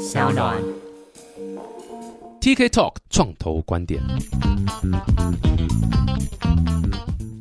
小暖。TK Talk 创投观点。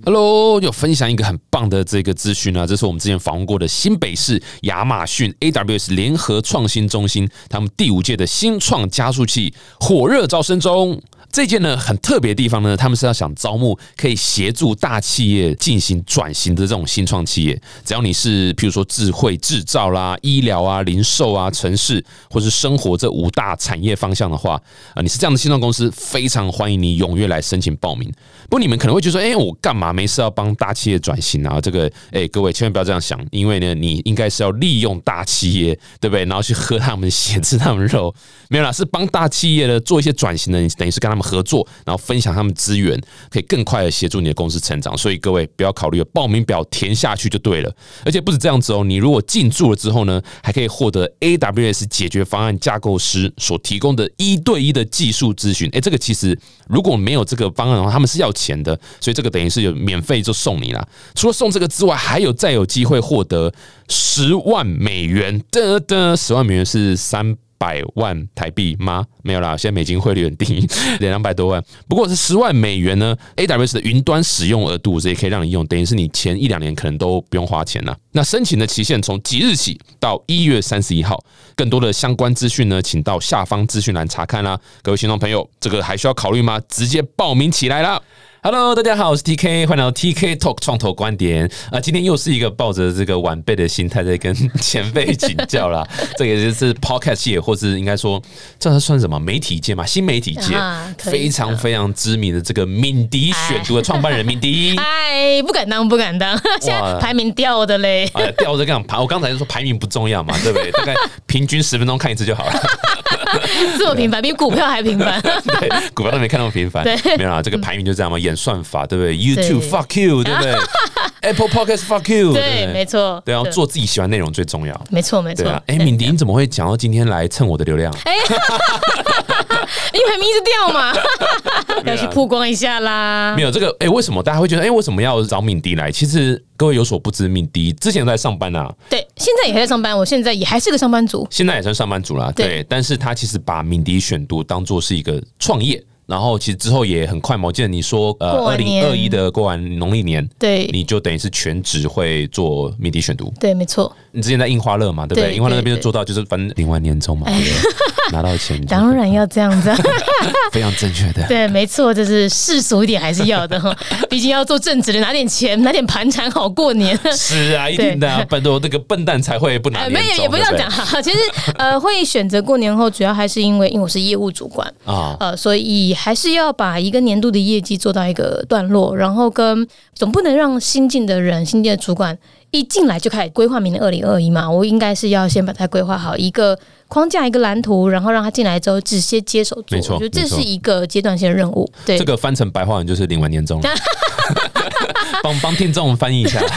Hello，又分享一个很棒的这个资讯啊，这是我们之前访问过的新北市亚马逊 AWS 联合创新中心，他们第五届的新创加速器火热招生中。这件呢很特别的地方呢，他们是要想招募可以协助大企业进行转型的这种新创企业。只要你是譬如说智慧制造啦、医疗啊、零售啊、城市或是生活这五大产业方向的话，啊，你是这样的新创公司，非常欢迎你踊跃来申请报名。不过你们可能会觉得说，哎、我干嘛没事要帮大企业转型啊？这个，哎、各位千万不要这样想，因为呢，你应该是要利用大企业，对不对？然后去喝他们血、吃他们肉，没有啦，是帮大企业呢做一些转型的，你等于是跟他们合作，然后分享他们资源，可以更快的协助你的公司成长。所以各位不要考虑报名表填下去就对了，而且不止这样子哦，你如果进驻了之后呢，还可以获得 AWS 解决方案架构师所提供的一对一的技术咨询。哎，这个其实如果没有这个方案的话，他们是要钱的，所以这个等于是有免费就送你啦。除了送这个之外，还有再有机会获得十万美元的的十万美元是三。百万台币吗？没有啦，现在美金汇率很低，两百多万。不过是十万美元呢，AWS 的云端使用额度，这也可以让你用，等于是你前一两年可能都不用花钱了。那申请的期限从即日起到一月三十一号，更多的相关资讯呢，请到下方资讯栏查看啦。各位听众朋友，这个还需要考虑吗？直接报名起来啦！Hello，大家好，我是 TK，欢迎来到 TK Talk 创投观点啊！今天又是一个抱着这个晚辈的心态在跟 前辈请教啦。这个就是 Podcast 界，或是应该说这算什么媒体界嘛？新媒体界、啊非常非常知名的这个敏迪选读的创办人敏迪。哎，不敢当，不敢当，现在排名掉的嘞。哎呀，吊着这样排，我刚才就说排名不重要嘛，对不对？大概平均十分钟看一次就好了。这么频繁，比股票还频繁。对，股票都没看那么频繁。对没有啦，这个排名就这样嘛，演算法，对不对？YouTube fuck you，对不对？Apple Podcast fuck you，对，不没错。对啊，做自己喜欢内容最重要。没错，没错。哎，敏迪，你怎么会讲到今天来蹭我的流量？因为排名一直掉嘛，要去曝光一下啦没。有这个，哎，为什么大家会觉得，哎，为什么要找敏迪来？其实各位有所不知，敏迪之前在上班啊，对，现在也还在上班，我现在也还是个上班族。现在也算上班族啦，对对，但是他其实把敏迪选读当做是一个创业。然后其实之后也很快嘛，我记得你说，呃，二零二一的过完农历年，对，你就等于是全职会做敏迪选读。对，没错。你之前在印花乐嘛，对不对？对印花乐那边就做到就是反正领完年终嘛，对不对？拿到钱，当然要这样子啊。非常正确的。对，没错，就是世俗一点还是要的哈。毕竟要做正职的，拿点钱，拿点盘缠好过年。是啊，一定的啊，笨多那个笨蛋才会不拿没有，也不要讲哈。其实呃，会选择过年后，主要还是因为因为我是业务主管，啊。呃，所以还是要把一个年度的业绩做到一个段落，然后跟总不能让新进的人、新进的主管一进来就开始规划明年二零二一嘛。我应该是要先把它规划好一个框架、一个蓝图，然后让他进来之后直接接手做。没错我觉得这是一个阶段性的任务。对，这个翻成白话文就是领完年终，帮帮听众翻译一下。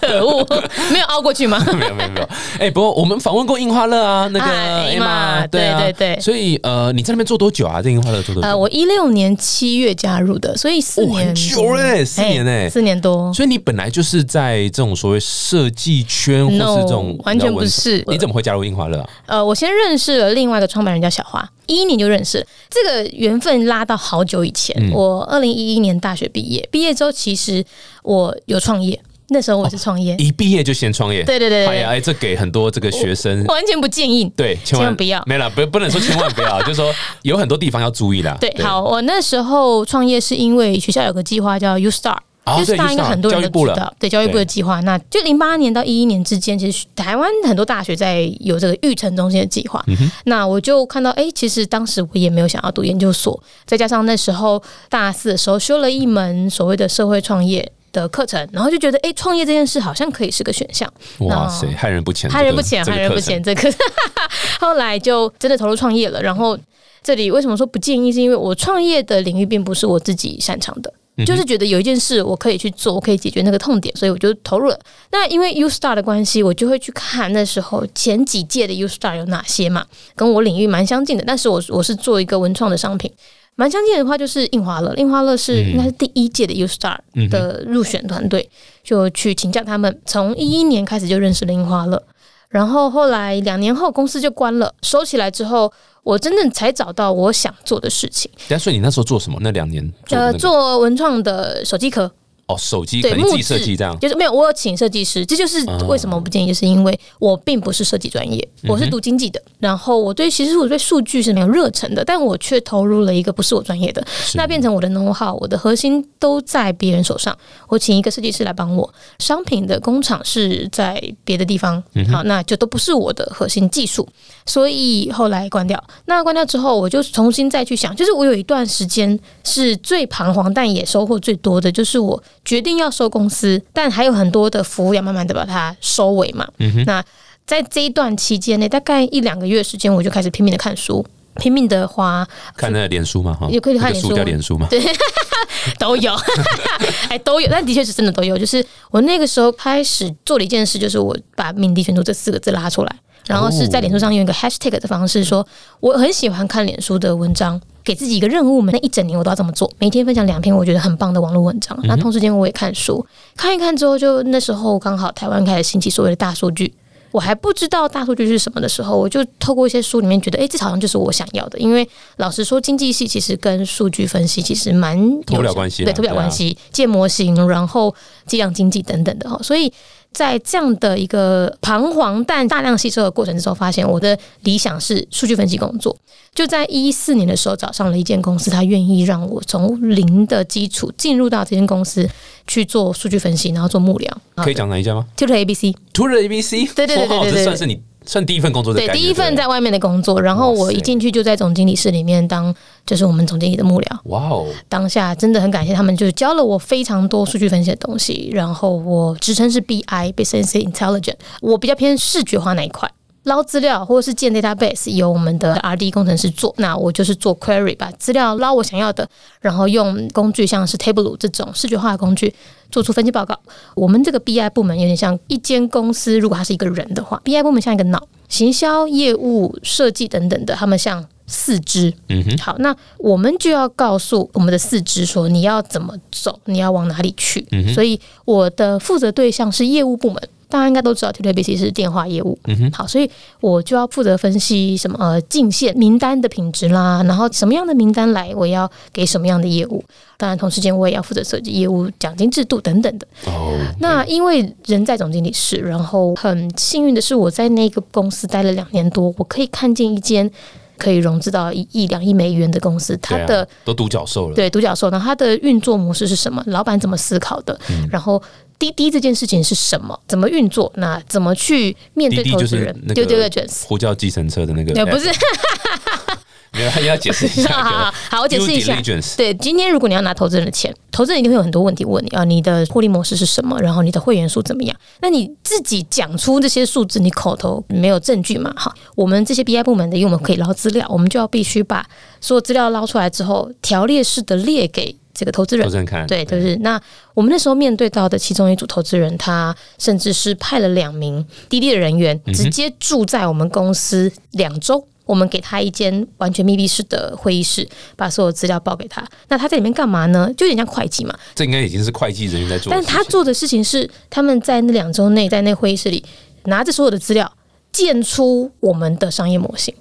可恶，没有凹过去吗？没有没有没有，哎，不过我们访问过印花乐啊，那个啊 Emma，Emma，对啊对对对所以呃，你在那边做多久啊？在樱花乐做多久？呃，我一六年七月加入的，所以四哦年很久嘞，四年哎，四年多。所以你本来就是在这种所谓设计圈，或是这种完全不是你怎么会加入樱花乐啊？呃，我先认识了另外一个创办人叫小花，一一年就认识了，这个缘分拉到好久以前。嗯我二零一一年大学毕业，毕业之后其实我有创业，那时候我是创业，一毕业就先创业，对对对对哎呀，哎，这给很多这个学生完全不建议。对，千万不要没了，不不能说千万不要，就是说有很多地方要注意啦。对，好，我那时候创业是因为学校有个计划叫 U Star。哦 U 对 Star 应该很多人都知道，对教育部的计划。那就零八年到一一年之间，其实台湾很多大学在有这个育成中心的计划。那我就看到，哎、其实当时我也没有想要读研究所，再加上那时候大四的时候修了一门所谓的社会创业的课程，然后就觉得，哎、创业这件事好像可以是个选项。哇塞，害人不浅，害人不浅，害人不浅。。这个 后来就真的投入创业了。然后这里为什么说不建议？是因为我创业的领域并不是我自己擅长的。嗯就是觉得有一件事我可以去做，我可以解决那个痛点，所以我就投入了。那因为 U Star 的关系，我就会去看那时候前几届的 U Star 有哪些嘛，跟我领域蛮相近的。但是我我是做一个文创的商品，蛮相近的话就是印花乐，印花乐是嗯应该是第一届的 U Star 的入选团队，就去请教他们。从一一年开始就认识了印花乐。然后后来两年后公司就关了，收起来之后，我真正才找到我想做的事情。但所以你那时候做什么？那两年呃，做文创的手机壳，哦，手机对，设计这样。就是没有，我有请设计师，这就是哦。为什么我不建议，就是因为我并不是设计专业，嗯我是读经济的，然后我对其实我对数据是没有热忱的，但我却投入了一个不是我专业的，那变成我的 know how，我的核心都在别人手上，我请一个设计师来帮我，商品的工厂是在别的地方，嗯好，那就都不是我的核心技术，所以后来关掉。那关掉之后，我就重新再去想，就是我有一段时间是最彷徨，但也收获最多的，就是我决定要收公司，但还有很多的服务要慢慢的把它收尾嘛。那在这一段期间内，大概一两个月时间，我就开始拼命的看书。拼命的花看那个脸书嘛，哈，也可以看脸书叫脸书嘛。都有，哎，都有，但的确是真的都有。就是我那个时候开始做了一件事，就是我把“敏迪选读”这四个字拉出来，然后是在脸书上用一个 hashtag 的方式说，我很喜欢看脸书的文章，给自己一个任务嘛，那一整年我都要这么做，每天分享两篇我觉得很棒的网络文章。那同时间我也看书，看一看之后，就那时候刚好台湾开始兴起所谓的大数据。我还不知道大数据是什么的时候，我就透过一些书里面觉得，哎、这好像就是我想要的。因为老实说，经济系其实跟数据分析其实蛮脱不了有关系啦对，脱不了对啊关系，建模型，然后计量经济等等的哈。所以在这样的一个彷徨但大量吸收的过程之中，发现我的理想是数据分析工作。就在一四年的时候，找上了一间公司，他愿意让我从零的基础进入到这间公司去做数据分析，然后做幕僚。可以讲哪一家吗 Tutor ABC。Tutor ABC，对对对对哇对对这算是你算第一份工作的对，第一份在外面的工作，然后我一进去就在总经理室里面当，就是我们总经理的幕僚。哇哦，当下真的很感谢他们，就是教了我非常多数据分析的东西。然后我职称是 BI（Business Intelligence），我比较偏视觉化那一块。捞资料或者是建 database 由我们的 R D 工程师做，那我就是做 query，把资料捞我想要的，然后用工具像是 Tableau 这种视觉化的工具做出分析报告。我们这个 BI 部门有点像一间公司，如果它是一个人的话，BI 部门像一个脑，行销、业务、设计等等的，他们像四肢。嗯哼，好，那我们就要告诉我们的四肢说你要怎么走，你要往哪里去。嗯所以我的负责对象是业务部门。大家应该都知道 t w b c 是电话业务。嗯哼好，所以我就要负责分析什么呃进线名单的品质啦，然后什么样的名单来，我要给什么样的业务。当然，同时间我也要负责设计业务奖金制度等等的。哦，那因为人在总经理室，然后很幸运的是，我在那个公司待了两年多，我可以看见一间可以融资到一亿、两亿美元的公司，它的都独角兽了，对独角兽呢，它的运作模式是什么？老板怎么思考的？嗯然后滴滴这件事情是什么？怎么运作？那怎么去面对滴滴就是投资人？那对对对个，Jones。呼叫计程车的那个，对，不是，没有，要解释一下 好好好，我解释一下对，今天如果你要拿投资人的钱，投资人一定会有很多问题问你啊，你的获利模式是什么？然后你的会员数怎么样？那你自己讲出这些数字，你口头没有证据嘛？哈，我们这些 BI 部门的，因为我们可以捞资料，我们就要必须把所有资料捞出来之后，条列式的列给这个投资人投。资人看，对，就是那我们那时候面对到的其中一组投资人，他甚至是派了两名滴滴的人员，直接住在我们公司两周。我们给他一间完全密闭式的会议室，把所有资料报给他。那他在里面干嘛呢？就有点像会计嘛。这应该已经是会计人员在做但他做的事情是，他们在那两周内，在那会议室里拿着所有的资料，建出我们的商业模型。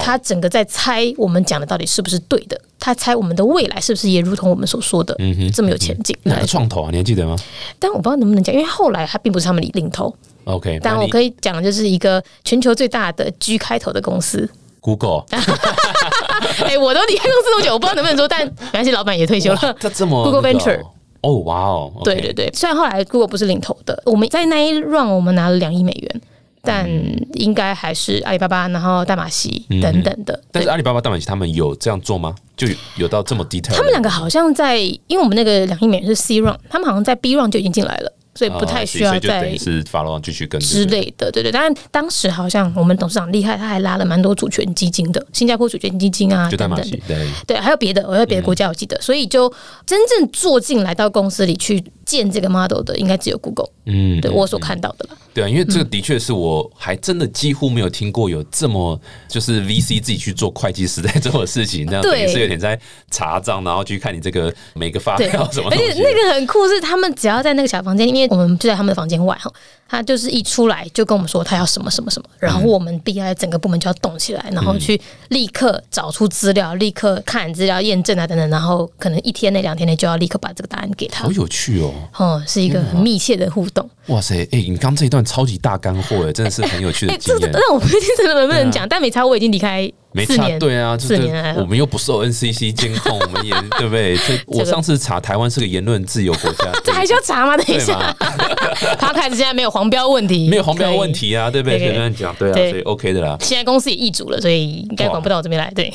他整个在猜我们讲的到底是不是对的，他猜我们的未来是不是也如同我们所说的这么有前景。哪个创投啊？你还记得吗但我不知道能不能讲，因为后来他并不是他们领头，？OK，但我可以讲的就是一个全球最大的 G 开头的公司。Google，哎、我都离开公司这么久，我不知道能不能说，但没关系，老板也退休了。这这么 Google 那个 Venture 哦哦，哇哦，对对对，虽然后来 Google 不是领头的，我们在那一 round 我们拿了两亿美元，但应该还是阿里巴巴，然后大马西等等的。对但是阿里巴巴、大马奇他们有这样做吗？就有有到这么 detail？他们两个好像在，因为我们那个两亿美元是 C round，他们好像在 B round 就已经进来了，所以不太需要再于是 follow on 继续跟之类的，对对。当然，当时好像我们董事长厉害，他还拉了蛮多主权基金的，新加坡主权基金啊就大马等等对。对，还有别的，我在别的国家我记得，所以就真正做进来到公司里去建这个 model 的，应该只有 Google，嗯，对我所看到的啦。对啊，因为这个的确是我还真的几乎没有听过有这么就是 VC 自己去做会计师在 做的事情，那样等于对是有点在查账，然后去看你这个每个发，票什么而。且那个很酷，是他们只要在那个小房间，因为我们就在他们的房间外哈，他就是一出来就跟我们说他要什么什么什么，然后我们 BI 整个部门就要动起来，然后去立刻找出资料，立刻看资料验证啊等等，然后可能一天内两天内就要立刻把这个答案给他好。有趣哦！哦，是一个很密切的互动。哇塞，哎、你刚这一段超级大干货哎，真的是很有趣的哎，经验。这个但我不确定这个能不能讲，但没差，我已经离开没差，对啊，就是我们又不受 NCC 监控，我们也 对不对？这我上次查台湾是个言论自由国家，这 还需要查吗？等一下 他开始现在没有黄标问题，没有黄标问。题啊，对不对？对随便讲，对啊，所以 OK 的啦。现在公司也易主了，所以应该管不到我这边来。对，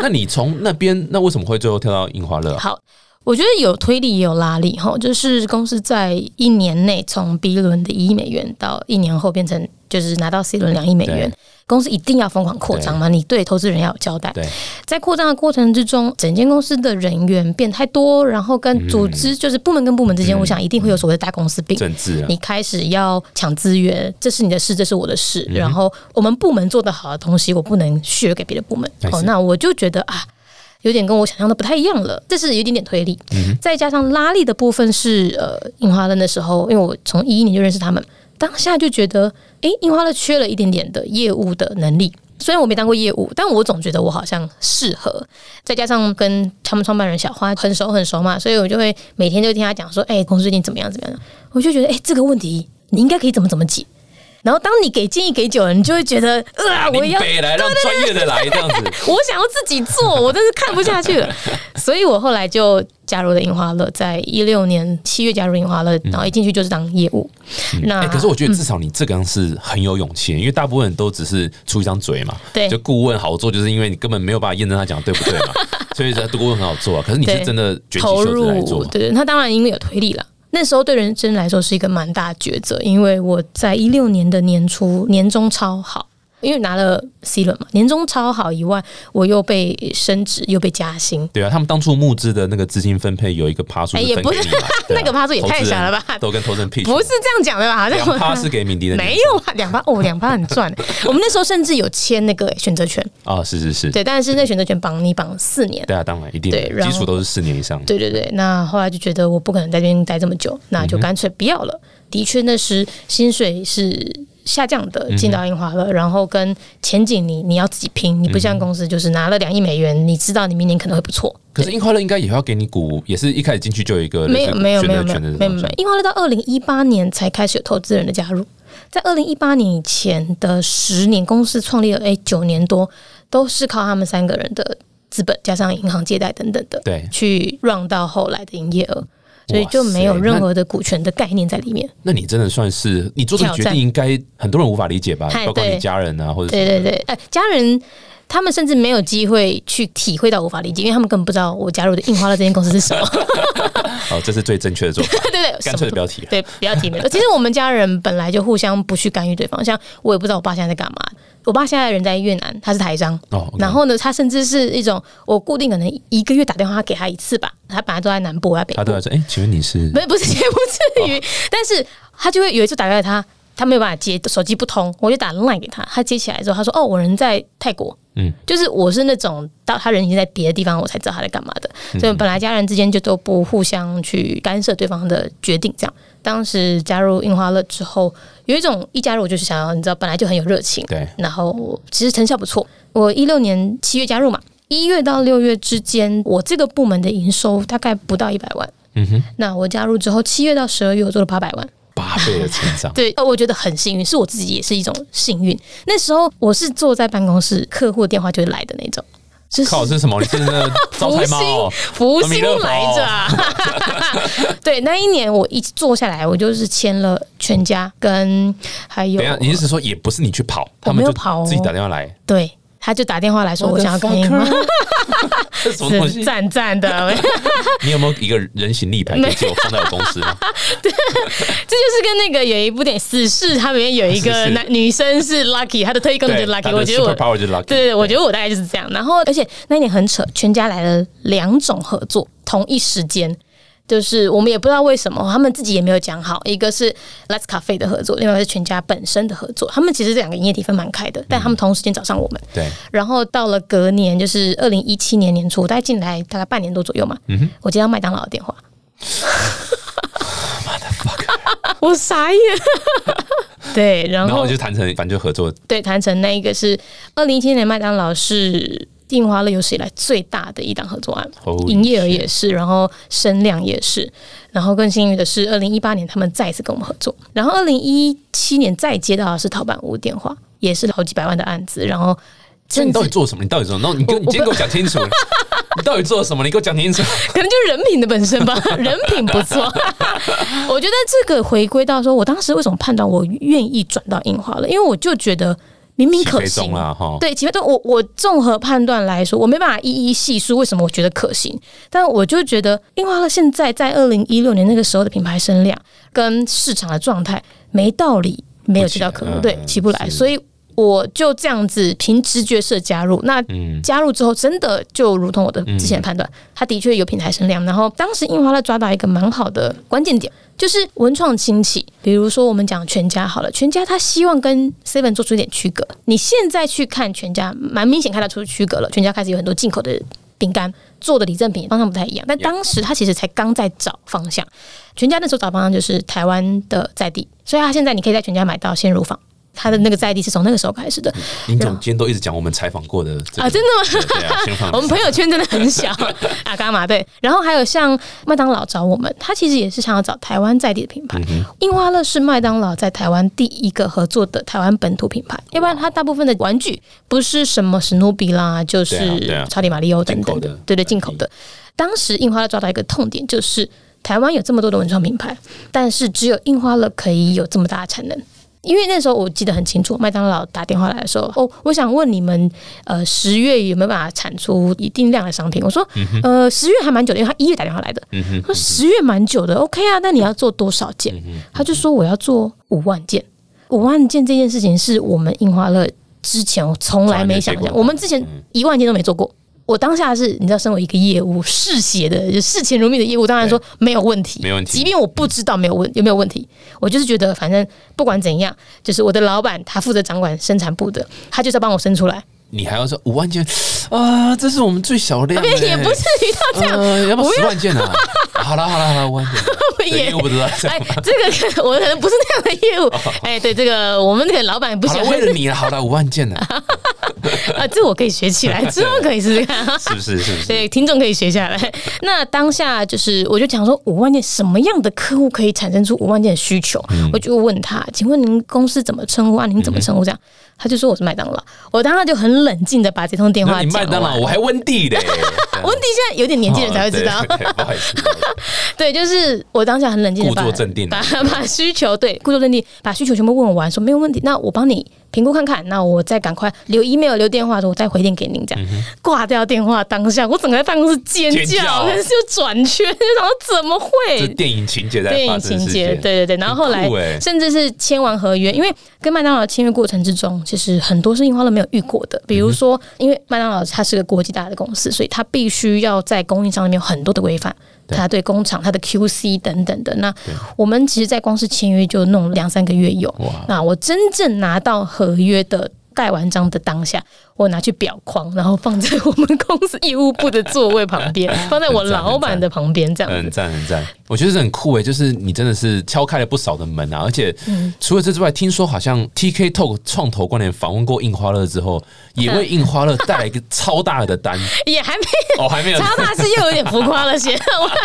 那你从那边，那为什么会最后跳到印花乐啊？好，我觉得有推力也有拉力哈，就是公司在一年内从 B 轮的一亿美元到一年后变成就是拿到 C 轮两亿美元对。公司一定要疯狂扩张嘛？你对投资人要有交代。在扩张的过程之中，整间公司的人员变太多，然后跟组织就是部门跟部门之间，我想一定会有所谓的大公司病。政治啊你，开始要抢资源，这是你的事，这是我的事。嗯然后我们部门做得好的东西，我不能 share 给别的部门。哦那我就觉得啊，有点跟我想象的不太一样了，这是有一点点推力。嗯再加上拉力的部分是呃，樱花灯的时候，因为我从一一年就认识他们，当下就觉得，诶，樱花乐缺了一点点的业务的能力。虽然我没当过业务，但我总觉得我好像适合。再加上跟他们创办人小花很熟很熟嘛，所以我就会每天就听他讲说，哎、公司最近怎么样怎么样。我就觉得，哎、这个问题你应该可以怎么怎么解。然后当你给建议给久了，你就会觉得，啊，我要北来让专业的来这样子。我想要自己做，我真是看不下去了，所以我后来就加入了樱花乐，在一六年七月加入樱花乐，然后一进去就是当业务。那、哎、可是我觉得至少你这个样是很有勇气，因为大部分人都只是出一张嘴嘛。对就顾问好做，就是因为你根本没有办法验证他讲的对不对嘛，所以这顾问很好做啊。可是你是真的卷起投袖子来做入，，对对，那当然因为有推力了。那时候对人生来说是一个蛮大抉择，因为我在一六年的年初年终超好，因为拿了 C 轮嘛，年终超好以外，我又被升职又被加薪，对啊，他们当初募资的那个资金分配有一个趴数哎也不是 那个趴数也太小了吧都跟投资人 pitch，不是这样讲的吧？好像两趴是给敏迪的，没有啊，两趴哦，两趴很赚。我们那时候甚至有签那个选择权，啊，是是是，对，但是那选择权绑你绑四年。对啊，当然一定的对基础都是四年以上，对对对，那后来就觉得我不可能在这边待这么久，那就干脆不要了。的确，那时薪水是下降的，进到樱花了，然后跟前景你你要自己拼，你不像公司就是拿了两亿美元，你知道你明年可能会不错。可是樱花乐应该也要给你股，也是一开始进去就有一个没有没有没有没有没有没有，樱花乐到二零一八年才开始有投资人的加入，在二零一八年以前的十年，公司创立了哎九年多，都是靠他们三个人的资本加上银行借贷等等的，对。去让到后来的营业额。所以就没有任何的股权的概念在里面。那你真的算是你做这个决定，应该很多人无法理解吧？包括你家人啊，或者对对对，呃，家人他们甚至没有机会去体会到无法理解，因为他们根本不知道我加入的印花乐这间公司是什么。哦，这是最正确的做法，对对，干脆的标题。对，不要提没错。其实我们家人本来就互相不去干预对方，像我也不知道我爸现在在干嘛。我爸现在人在越南，他是台商。然后呢，他甚至是一种我固定可能一个月打电话给他一次吧。他本来都在南部，我在北部他都，在说，哎，请问你是不是不是也不至于，但是他就会有一次打给他，他没有办法接，手机不通，我就打 line 给他，他接起来之后，他说：“哦，我人在泰国。”嗯，就是我是那种到他人已经在别的地方，我才知道他在干嘛的。所以本来家人之间就都不互相去干涉对方的决定。这样，当时加入印花乐之后，有一种一加入我就是想要，你知道，本来就很有热情，对然后其实成效不错。我一六年七月加入嘛，一月到六月之间，我这个部门的营收大概不到一百万。嗯哼那我加入之后，七月到十二月我做了八百万。八倍的成长？对，呃我觉得很幸运，是我自己也是一种幸运。那时候我是坐在办公室，客户的电话就会来的那种，就是靠，这是什么？你是那个招财猫哦？福星来着啊！对，那一年我一坐下来，我就是签了全家跟还有等一下，你是说也不是你去跑，他我们就没有跑哦自己打电话来，对，他就打电话来说我想要看樱花，这是什么东西？赞赞的。你有没有一个人形立牌可以借我放在我公司吗？这就是跟那个有一部电影《死侍》，它里面有一个 男女生是 Lucky，她的特异功能就是 Lucky。我觉得我 super power 就是 lucky。对对对，我觉得我大概就是这样。然后，而且那一年很扯，全家来了两种合作，同一时间。就是我们也不知道为什么，他们自己也没有讲好。一个是 Let's Cafe 的合作，另外是全家本身的合作。他们其实这两个营业体分蛮开的，但他们同时间找上我们。对，然后到了隔年，就是二零一七年年初，我大概进来大概半年多左右嘛。嗯我接到麦当劳的电话。我傻眼。对，然后就谈成，反正就合作。对，谈成那一个是二零一七年麦当劳是。印花乐有史以来最大的一档合作案，营业额也是，然后声量也是，然后更幸运的是，二零一八年他们再一次跟我们合作，然后二零一七年再接到的是淘宝屋电话，也是好几百万的案子，然后你到底做什么？你到底做？那你跟你今天给我讲清楚，你到底做了什么？你给我讲清楚。可能就是人品的本身吧，人品不错。我觉得这个回归到说，我当时为什么判断我愿意转到印花了？因为我就觉得。明明可行。哈，对，其实我我综合判断来说，我没办法一一细数为什么我觉得可行，但我就觉得樱花乐现在在二零一六年那个时候的品牌声量跟市场的状态，没道理没有这条可能，对，起不来，所以我就这样子凭直觉式加入。那加入之后，真的就如同我的之前判断，它的确有品牌声量，然后当时印花乐抓到一个蛮好的关键点。就是文创兴起，比如说我们讲全家好了，全家他希望跟 Seven 做出一点区隔。你现在去看全家，蛮明显看得出区隔了。全家开始有很多进口的饼干做的礼赠品方向不太一样，但当时他其实才刚在找方向。全家那时候找方向就是台湾的在地，所以他现在你可以在全家买到鲜乳坊。他的那个在地是从那个时候开始的。林总今天都一直讲我们采访过的啊，真的吗？我们朋友圈真的很小啊，干嘛对？然后还有像麦当劳找我们，他其实也是想要找台湾在地的品牌。樱花乐是麦当劳在台湾第一个合作的台湾本土品牌，要不然他大部分的玩具不是什么史努比啦，就是超级马里奥等等的，对对，进口的。当时樱花乐抓到一个痛点，就是台湾有这么多的文创品牌，但是只有印花乐可以有这么大的产能。因为那时候我记得很清楚，麦当劳打电话来的时候，哦，我想问你们，呃，十月有没有办法产出一定量的商品？我说，呃，十月还蛮久的，因为他一月打电话来的，他说十月蛮久的，OK 啊，那你要做多少件？他就说我要做五万件，五万件这件事情是我们印花乐之前从来没想象，我们之前一万件都没做过。我当下是，你知道，身为一个业务嗜血的，视钱如命的业务，当然说没有问题，没问题。即便我不知道没有问有没有问题，我就是觉得反正不管怎样，就是我的老板他负责掌管生产部的，他就是要帮我生出来。你还要说五万件啊？这是我们最小量，也不至于到这样，要不十万件啊？好了好了好了，五万件，业务不知道。哎，这个我可能不是那样的业务。哎，对，这个我们那个老板不喜欢。为了你，好了，五万件呢？啊，这我可以学起来，之后可以试试看。是不是？是不是？对，听众可以学下来。那当下就是，我就讲说，五万件什么样的客户可以产生出五万件的需求？我就问他，请问您公司怎么称呼啊？您怎么称呼这样？他就说我是麦当劳，我当时就很冷静的把这通电话你麦当劳，我还温蒂的，温蒂现在有点年纪人才会知道。不好意思，对，就是我当下很冷静的故作镇定，把把需求对故作镇定，把需求全部问完，说没有问题，那我帮你。评估看看，那我再赶快留 email 留电话，说我再回电给您。这样 挂掉电话当下，我整个在办公室尖叫，就转圈，然后怎么会？电影情节在电影情节，对对对。然后后来甚至是签完合约，因为跟麦当劳签约过程之中，其实很多是印花都没有遇过的。比如说，因为麦当劳它是个国际大的公司，所以它必须要在供应商那边有很多的规范。他对工厂、他的 QC 等等的，那我们其实，在光是签约就弄两三个月有。那我真正拿到合约的。盖完章的当下，我拿去裱框，然后放在我们公司业务部的座位旁边，放在我老板的旁边，这样很赞很赞。我觉得是很酷诶，就是你真的是敲开了不少的门啊！而且除了这之外，听说好像 TK Talk 创投观点访问过印花乐之后，也为印花乐带来一个超大的单，也还没哦，还没有超大是又有点浮夸了些。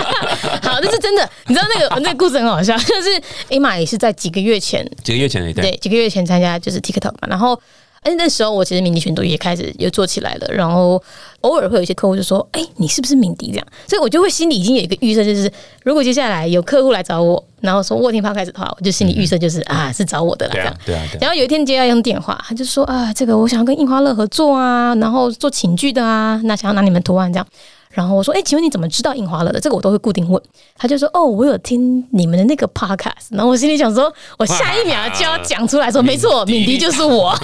好，这是真的。你知道那个那个故事很好笑，就是艾玛也是在几个月前，几个月前对，几个月前参加就是 TikTok 嘛，然后。哎，那时候我其实敏迪群都也开始也做起来了，然后偶尔会有一些客户就说：“哎，你是不是敏迪？”这样，所以我就会心里已经有一个预设，就是如果接下来有客户来找我，然后说卧听趴开始的话，我就心里预设就是啊，是找我的了这样。对啊。然后有一天接到一通电话，他就说：“啊，这个我想要跟印花乐合作啊，然后做寝具的啊，那想要拿你们图案这样。”然后我说：“哎、请问你怎么知道印花乐的？”这个我都会固定问。他就说：“哦，我有听你们的那个 podcast。”然后我心里想说，我下一秒就要讲出来说：“没错，敏迪就是我。”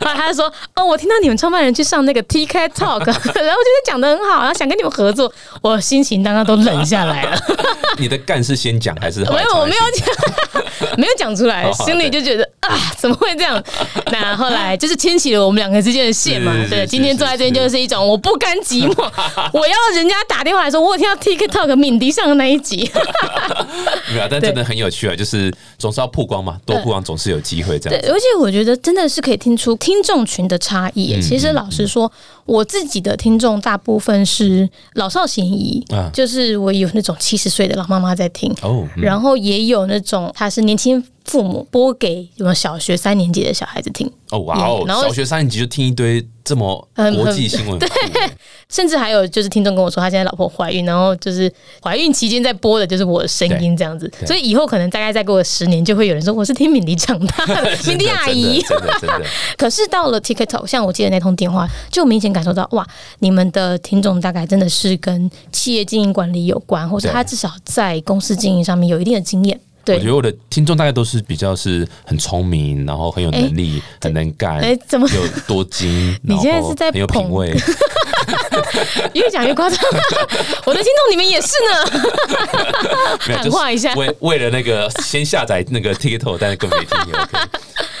然 后他就说：“哦，我听到你们创办人去上那个 TK Talk，然后觉得讲的很好，然后想跟你们合作，我心情刚刚都冷下来了。你的干是先讲还是没有，我没有讲，没有讲出来，哦心里就觉得啊，怎么会这样？那后来就是牵起了我们两个之间的线嘛。对，今天坐在这边就是一种我不甘寂寞，我要人家打电话来说，我有听到 TikTok 敏迪上的那一集。没有，但真的很有趣啊，就是总是要曝光嘛，多曝光总是有机会这对样，对。而且我觉得真的是可以听出听众群的差异耶。其实老实说，我自己的听众大部分是老少咸宜啊，就是我有那种七十岁的老妈妈在听，哦，嗯然后也有那种他是年轻父母播给什么小学三年级的小孩子听，哦哇哦，然后小学三年级就听一堆这么很国际新闻，对，甚至还有就是听众跟我说，他现在老婆怀孕，然后就是怀孕期间在播的就是我的声音这样子，所以以后可能大概再过个十年，就会有人说我是听敏迪长大的。敏 迪阿姨。可是到了 TikTok，像我记得那通电话，就明显感受到哇，你们的听众大概真的是跟企业经营管理有关，或者他至少在公司经营上面有一定的经验。对我觉，得我的听众大概都是比较是很聪明，然后很有能力，很能干，哎，怎么有多金，你现在是在很有品捧味，越讲越夸张？我的听众你们也是呢。喊话一下就是为为了那个先下载那个 TikTok，但是根本没听也 OK。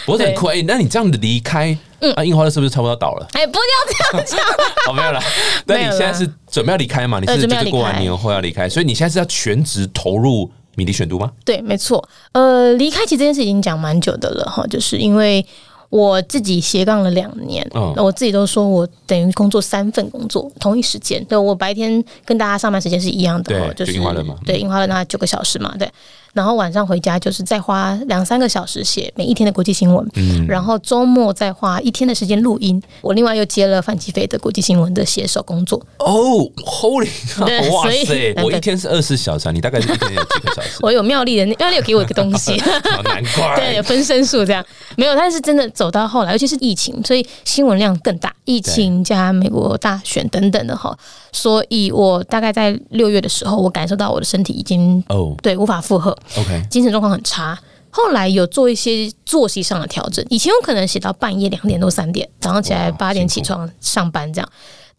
不是很酷哎、那你这样子离开，啊，樱花乐是不是差不多倒了？哎，不要这样讲。哦，没有了。那你现在是准备要离开嘛？你呃是准备要离开就是过完年后要离开，所以你现在是要全职投入米迪选读吗？对，没错。呃，离开其实这件事已经讲蛮久的了哈，就是因为我自己斜杠了两年，嗯那我自己都说我等于工作三份工作，同一时间。对我白天跟大家上班时间是一样的就是就樱花乐嘛对，樱花了那九个小时嘛，对。然后晚上回家就是再花两三个小时写每一天的国际新闻，嗯然后周末再花一天的时间录音。我另外又接了范吉飞的国际新闻的写手工作，哦，Holy，哇塞！我一天是二十四小时啊，你大概是一天有几个小时？我有妙丽的，妙丽有给我一个东西。好难怪，对，有分身术这样没有，但是真的走到后来，尤其是疫情，所以新闻量更大，疫情加美国大选等等的哈，所以我大概在六月的时候，我感受到我的身体已经哦对无法负荷，，OK，精神状况很差。后来有做一些作息上的调整，以前我可能写到半夜两点多三点，早上起来八点起床上班这样。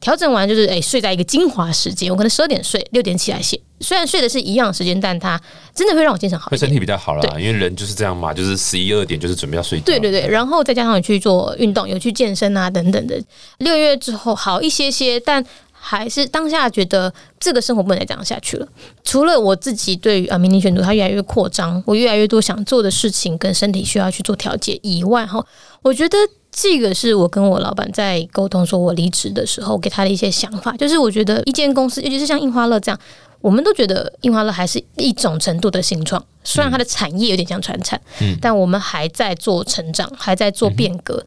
调整完就是诶、睡在一个精华时间，我可能十二点睡，六点起来写。虽然睡的是一样的时间，但它真的会让我精神好会身。体比较好啦，因为人就是这样嘛，就是十一二点就是准备要睡觉。对对对，然后再加上有去做运动，有去健身啊等等的。六月之后好一些些，但还是当下觉得这个生活不能再这样下去了。除了我自己对于呃迷你选读它越来越扩张，我越来越多想做的事情跟身体需要去做调节以外，哈，我觉得。这个是我跟我老板在沟通，说我离职的时候给他的一些想法，就是我觉得一间公司，尤其是像印花乐这样，我们都觉得印花乐还是一种程度的新创，虽然它的产业有点像传产，嗯但我们还在做成长，还在做变革。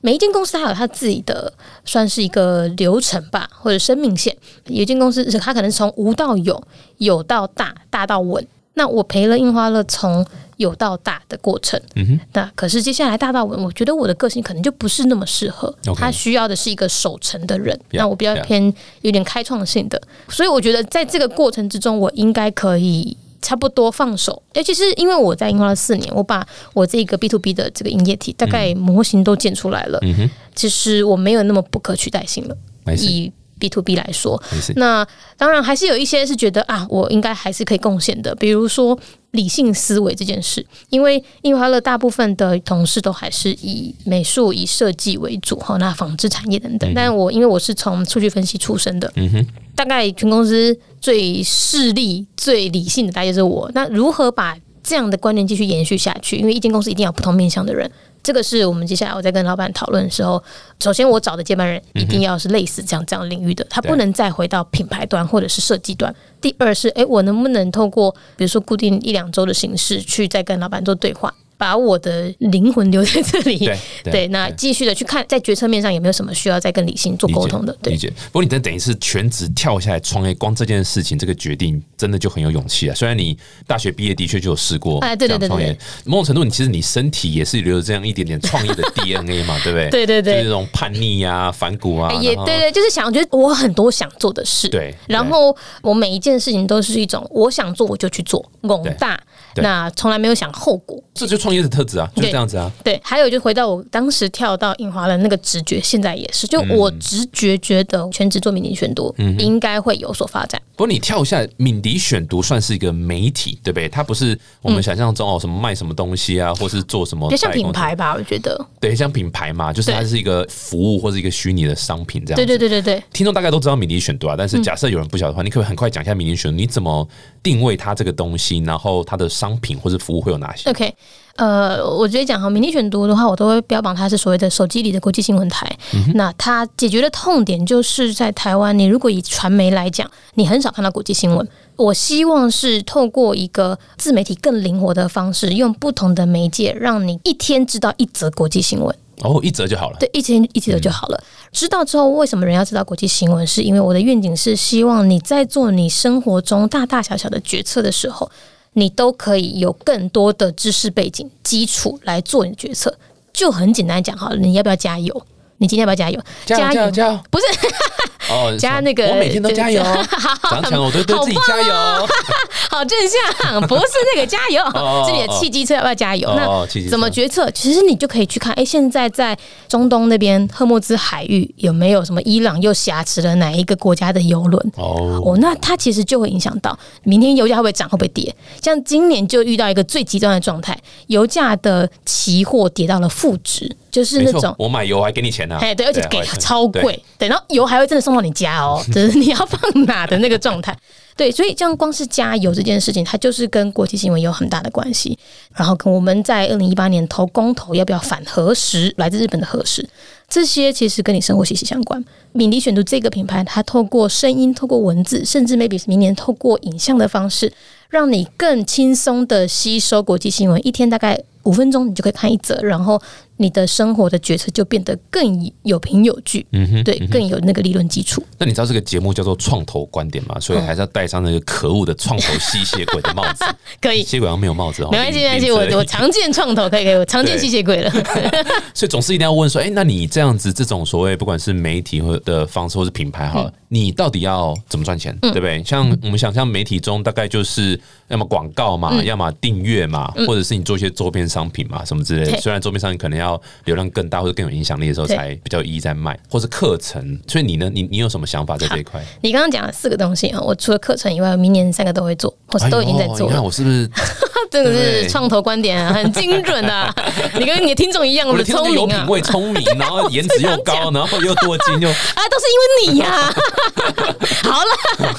每一间公司它有它自己的算是一个流程吧，或者生命线。有一间公司它可能从无到有，有到大，大到稳。那我陪了印花乐从有到大的过程，嗯哼，那可是接下来大到稳，我觉得我的个性可能就不是那么适合。他需要的是一个守成的人那我比较偏有点开创性的，所以我觉得在这个过程之中，我应该可以。差不多放手，尤其是因为我在樱花了四年，我把我这个 B to B 的这个营业体大概模型都建出来了。嗯哼，其实我没有那么不可取代性了。以 B to B 来说，那当然还是有一些是觉得啊，我应该还是可以贡献的，比如说理性思维这件事。因为印花乐大部分的同事都还是以美术、以设计为主哈，那纺织产业等等。但我因为我是从数据分析出身的，嗯哼，大概全公司最势利、最理性的大概就是我。那如何把这样的观念继续延续下去？因为一间公司一定要不同面向的人，这个是我们接下来我在跟老板讨论的时候，首先我找的接班人一定要是类似这样这样领域的，他不能再回到品牌端或者是设计端。第二是，诶，我能不能透过比如说固定一两周的形式去再跟老板做对话？把我的灵魂留在这里。对 对，那继续的去看，在决策面上有没有什么需要再跟理性做沟通的？对理。解。不过你等等于是全职跳下来创业，光这件事情这个决定真的就很有勇气啊。虽然你大学毕业的确就有试过，哎对对对创业，某种程度你其实你身体也是留着这样一点点创业的 DNA 嘛，对不对？对对对就是那种叛逆呀、反骨啊，也对对，就是想觉得我很多想做的事，对然后我每一件事情都是一种我想做我就去做，拱大，对那从来没有想后果。这就创业的特质啊，就是这样子啊。对，还有就回到我当时跳到印华的那个直觉，现在也是，就嗯我直觉觉得全职做敏迪选读应该会有所发展。不过你跳一下，敏迪选读算是一个媒体，对不对？它不是我们想象中哦，什么卖什么东西啊，或是做什么比较像品牌吧，我觉得。对，像品牌嘛，就是它是一个服务或是一个虚拟的商品这样子。对对对对对，听众大概都知道敏迪选读啊，但是假设有人不晓得的话，你可不可以很快讲一下敏迪选读？你怎么定位它这个东西？然后它的商品或是服务会有哪些？OK，呃，我直接讲哈，明天选读的话，我都会标榜它是所谓的手机里的国际新闻台。那它解决的痛点就是在台湾，你如果以传媒来讲，你很少看到国际新闻。我希望是透过一个自媒体更灵活的方式，用不同的媒介，让你一天知道一则国际新闻。哦，一则就好了。对，一天一则就好了。知道之后，为什么人要知道国际新闻？是因为我的愿景是希望你在做你生活中大大小小的决策的时候，你都可以有更多的知识背景基础来做你的决策。就很简单讲好了，你要不要加油？你今天要不要加油？加油加油加油！不是哦，加那个我每天都加油，早上起来我都对自己加油。好正向，不是那个加油 哦，是你的汽机车要不要加油？那怎么决策？其实你就可以去看，哎，现在在中东那边赫莫兹海域有没有什么伊朗又挟持了哪一个国家的油轮？哦，哦，那它其实就会影响到明天油价会不会涨，会不会跌？像今年就遇到一个最极端的状态，油价的期货跌到了负值，就是那种，我买油还给你钱呢。哎，对，而且给超贵，对，然后油还会真的送到你家哦，只是你要放哪的那个状态。对，所以这样光是加油这件事情，它就是跟国际新闻有很大的关系。然后跟我们在二零一八年投公投要不要反核实，来自日本的核实，这些其实跟你生活息息相关。敏迪选读这个品牌，它透过声音、透过文字，甚至 maybe 明年透过影像的方式，让你更轻松的吸收国际新闻。一天大概五分钟，你就可以看一则，然后你的生活的决策就变得更有凭有据，嗯哼，对，更有那个理论基础。那你知道这个节目叫做创投观点吗？所以还是要戴上那个可恶的创投吸血鬼的帽子。可以，吸血鬼没有帽子哦，没关系，没关系，我我常见创投，可以，可以，我常见吸血鬼了。所以总是一定要问说，哎、那你这样子这种所谓不管是媒体或的方式或是品牌好了，你到底要怎么赚钱，对不对？像我们想象媒体中大概就是要么广告嘛，要么订阅嘛，或者是你做一些周边商品嘛，什么之类的。虽然周边商品可能要流量更大或者更有影响力的时候才比较有意义在卖，或是课程。所以你呢，你你有什么想法在这一块？你刚刚讲了四个东西啊，我除了课程以外，明年三个都会做，或是都已经在哎你看。我是不是 真的是创投观点啊，很精准啊！你跟你的听众一样我的听众聪明啊有品！味、聪明，然后颜值又高，然后又多金又啊，都是因为你呀、好了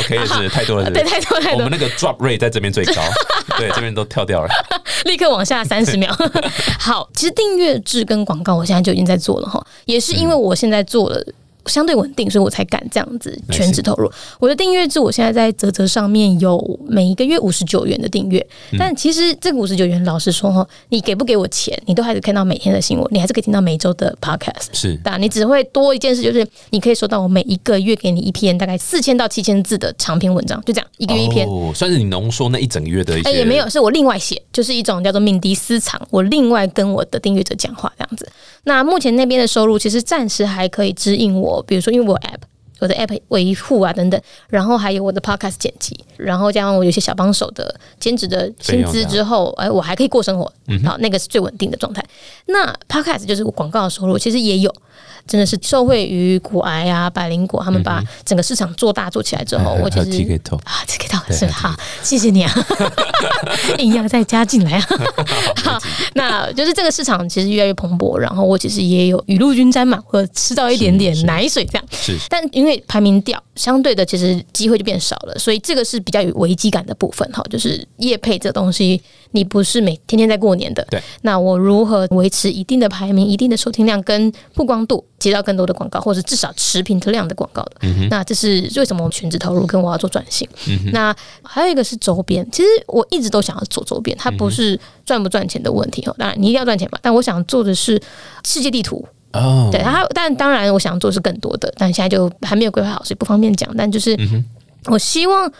，OK，是太多了，是不对，是？太多太多我们，那个 drop rate 在这边最高，对，这边都跳掉了。立刻往下三十秒。好，其实订阅制跟广告，我现在就已经在做了哈，也是因为我现在做了。相对稳定，所以我才敢这样子全职投入。我的订阅制，我现在在泽泽上面有每一个月五十九元的订阅，但其实这个五十九元，老实说哈，你给不给我钱，你都还是看到每天的新闻，你还是可以听到每周的 podcast。是对啊，你只会多一件事，就是你可以收到我每一个月给你一篇大概四千到七千字的长篇文章，就这样一个月一篇。哦，算是你浓缩那一整个月的一些。哎、也没有，是我另外写，就是一种叫做敏迪私藏，我另外跟我的订阅者讲话这样子。那目前那边的收入其实暂时还可以支应我，比如说因为我 app。我的 app 维护啊等等，然后还有我的 podcast 剪辑，然后加上我有些小帮手的兼职的薪资之后，哎，我还可以过生活，好，那个是最稳定的状态。那 podcast 就是我广告的收入，其实也有，真的是受惠于骨癌啊、百灵果他们把整个市场做大做起来之后，我其还有实 TK 头啊，这个倒是好，谢谢你啊，硬要再加进来啊。好，那就是这个市场其实越来越蓬勃，然后我其实也有雨露均沾嘛，我吃到一点点是是奶水这样。是但因为排名掉，相对的其实机会就变少了，所以这个是比较有危机感的部分哈。就是业配这东西，你不是每天天在过年的，对。那我如何维持一定的排名、一定的收听量跟曝光度？接到更多的广告，或者至少持平量的广告的。那这是为什么我们全职投入跟我要做转型。那还有一个是周边，其实我一直都想要做周边，它不是赚不赚钱的问题哦。当然你一定要赚钱嘛，但我想做的是世界地图。哦，对，它但当然我想做是更多的，但现在就还没有规划好，所以不方便讲。但就是我希望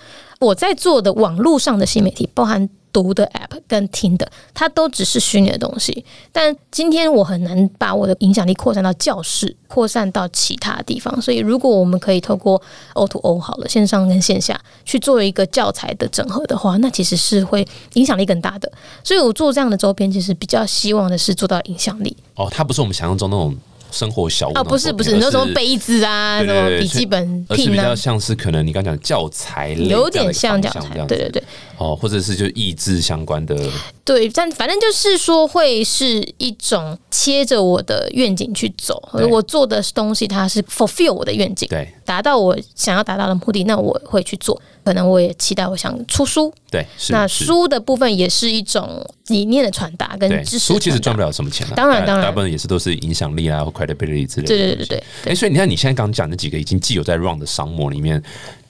我在做的网络上的新媒体，包含。读的 app 跟听的，它都只是虚拟的东西。但今天我很难把我的影响力扩散到教室，扩散到其他地方。所以，如果我们可以透过 O to O 好了，线上跟线下去做一个教材的整合的话，那其实是会影响力更大的。所以我做这样的周边，其实比较希望的是做到影响力。哦，它不是我们想象中那种。生活小物啊，不是不是，你说什么杯子啊，什么笔记本，而是比较像是可能你刚讲教材类，有点像教材，对对对，哦，或者是就意志相关的，对，但反正就是说会是一种切着我的愿景去走，我做的东西它是 fulfill 我的愿景，对，达到我想要达到的目的，那我会去做。可能我也期待，我想出书。对，那书的部分也是一种理念的传达跟知识。书其实赚不了什么钱，当然当然，大部分也是都是影响力啊或 credibility 之类的。对对对对对。哎，所以你看你现在刚讲那几个已经既有在 run 的商模里面，